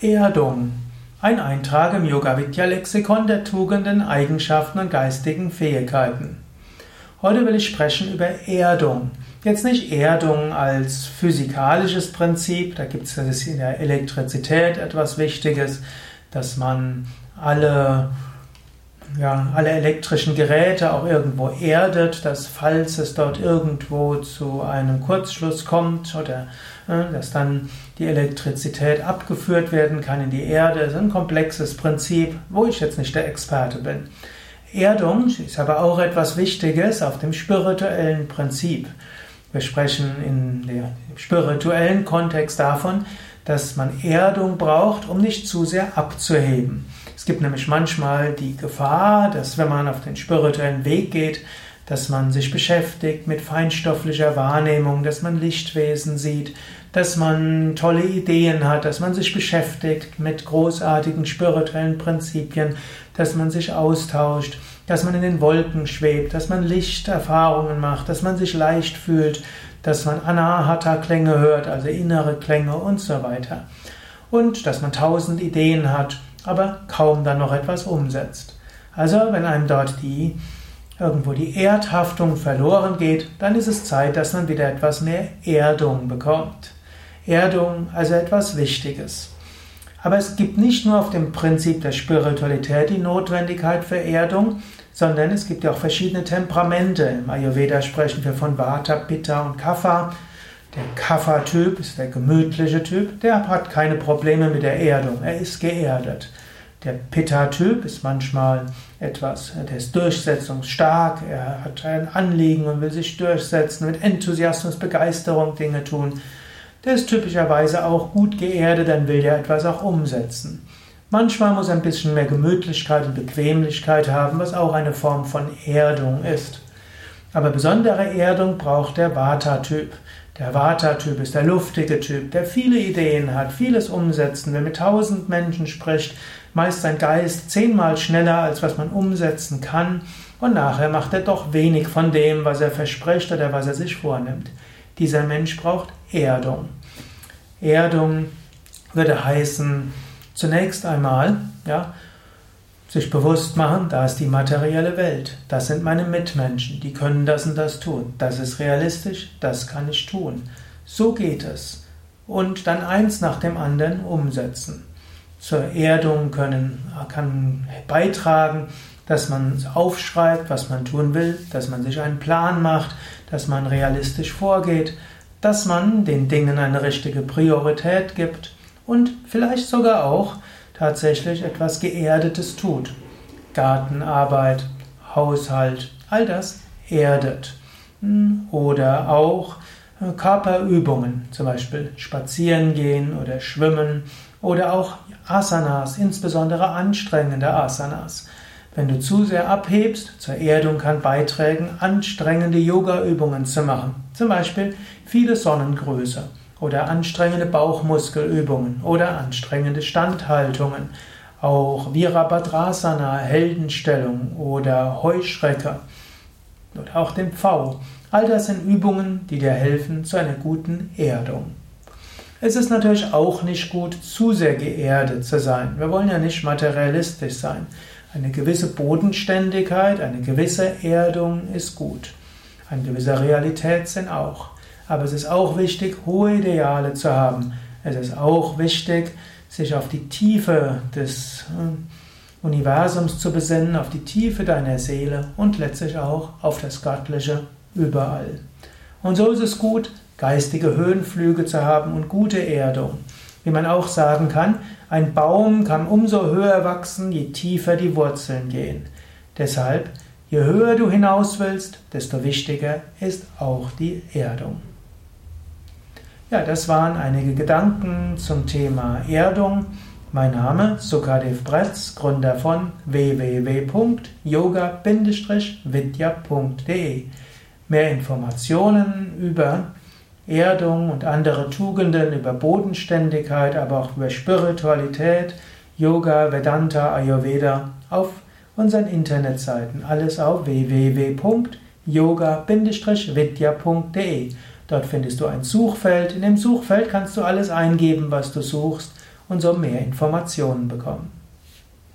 Erdung. Ein Eintrag im Yoga Vidya Lexikon der Tugenden, Eigenschaften und geistigen Fähigkeiten. Heute will ich sprechen über Erdung. Jetzt nicht Erdung als physikalisches Prinzip, da gibt es in der Elektrizität etwas Wichtiges, dass man alle ja, alle elektrischen Geräte auch irgendwo erdet, dass falls es dort irgendwo zu einem Kurzschluss kommt oder äh, dass dann die Elektrizität abgeführt werden kann in die Erde. Das ist ein komplexes Prinzip, wo ich jetzt nicht der Experte bin. Erdung ist aber auch etwas Wichtiges auf dem spirituellen Prinzip. Wir sprechen in dem spirituellen Kontext davon, dass man Erdung braucht, um nicht zu sehr abzuheben. Gibt nämlich manchmal die Gefahr, dass wenn man auf den spirituellen Weg geht, dass man sich beschäftigt mit feinstofflicher Wahrnehmung, dass man Lichtwesen sieht, dass man tolle Ideen hat, dass man sich beschäftigt mit großartigen spirituellen Prinzipien, dass man sich austauscht, dass man in den Wolken schwebt, dass man Lichterfahrungen macht, dass man sich leicht fühlt, dass man Anahata-Klänge hört, also innere Klänge und so weiter. Und dass man tausend Ideen hat aber kaum dann noch etwas umsetzt. Also wenn einem dort die irgendwo die Erdhaftung verloren geht, dann ist es Zeit, dass man wieder etwas mehr Erdung bekommt. Erdung, also etwas Wichtiges. Aber es gibt nicht nur auf dem Prinzip der Spiritualität die Notwendigkeit für Erdung, sondern es gibt ja auch verschiedene Temperamente. Im Ayurveda sprechen wir von Vata, Pitta und Kapha. Der Kapha-Typ ist der gemütliche Typ, der hat keine Probleme mit der Erdung, er ist geerdet. Der Pitta-Typ ist manchmal etwas, der ist durchsetzungsstark, er hat ein Anliegen und will sich durchsetzen, mit Enthusiasmus, Begeisterung Dinge tun. Der ist typischerweise auch gut geerdet, dann will er etwas auch umsetzen. Manchmal muss er ein bisschen mehr Gemütlichkeit und Bequemlichkeit haben, was auch eine Form von Erdung ist. Aber besondere Erdung braucht der Vata-Typ. Der Vata-Typ ist der luftige Typ, der viele Ideen hat, vieles umsetzen will, mit tausend Menschen spricht, meist sein Geist zehnmal schneller, als was man umsetzen kann, und nachher macht er doch wenig von dem, was er verspricht oder was er sich vornimmt. Dieser Mensch braucht Erdung. Erdung würde heißen, zunächst einmal, ja, sich bewusst machen, da ist die materielle Welt, das sind meine Mitmenschen, die können das und das tun, das ist realistisch, das kann ich tun. So geht es. Und dann eins nach dem anderen umsetzen. Zur Erdung können, kann beitragen, dass man aufschreibt, was man tun will, dass man sich einen Plan macht, dass man realistisch vorgeht, dass man den Dingen eine richtige Priorität gibt und vielleicht sogar auch, tatsächlich etwas Geerdetes tut. Gartenarbeit, Haushalt, all das erdet. Hm, oder auch äh, Körperübungen, zum Beispiel spazieren gehen oder schwimmen oder auch Asanas, insbesondere anstrengende Asanas. Wenn du zu sehr abhebst, zur Erdung kann beitragen, anstrengende Yoga-Übungen zu machen. Zum Beispiel viele Sonnengröße oder anstrengende Bauchmuskelübungen oder anstrengende Standhaltungen, auch Virabhadrasana, Heldenstellung oder Heuschrecke oder auch den Pfau. All das sind Übungen, die dir helfen zu einer guten Erdung. Es ist natürlich auch nicht gut, zu sehr geerdet zu sein. Wir wollen ja nicht materialistisch sein. Eine gewisse Bodenständigkeit, eine gewisse Erdung ist gut. Ein gewisser Realitätssinn auch. Aber es ist auch wichtig, hohe Ideale zu haben. Es ist auch wichtig, sich auf die Tiefe des äh, Universums zu besinnen, auf die Tiefe deiner Seele und letztlich auch auf das Göttliche überall. Und so ist es gut, geistige Höhenflüge zu haben und gute Erdung. Wie man auch sagen kann, ein Baum kann umso höher wachsen, je tiefer die Wurzeln gehen. Deshalb, je höher du hinaus willst, desto wichtiger ist auch die Erdung. Ja, das waren einige Gedanken zum Thema Erdung. Mein Name Sukadev Bretz, Gründer von www.yoga-vidya.de. Mehr Informationen über Erdung und andere Tugenden, über Bodenständigkeit, aber auch über Spiritualität, Yoga, Vedanta, Ayurveda auf unseren Internetseiten. Alles auf www.yoga-vidya.de. Dort findest du ein Suchfeld. In dem Suchfeld kannst du alles eingeben, was du suchst und so mehr Informationen bekommen.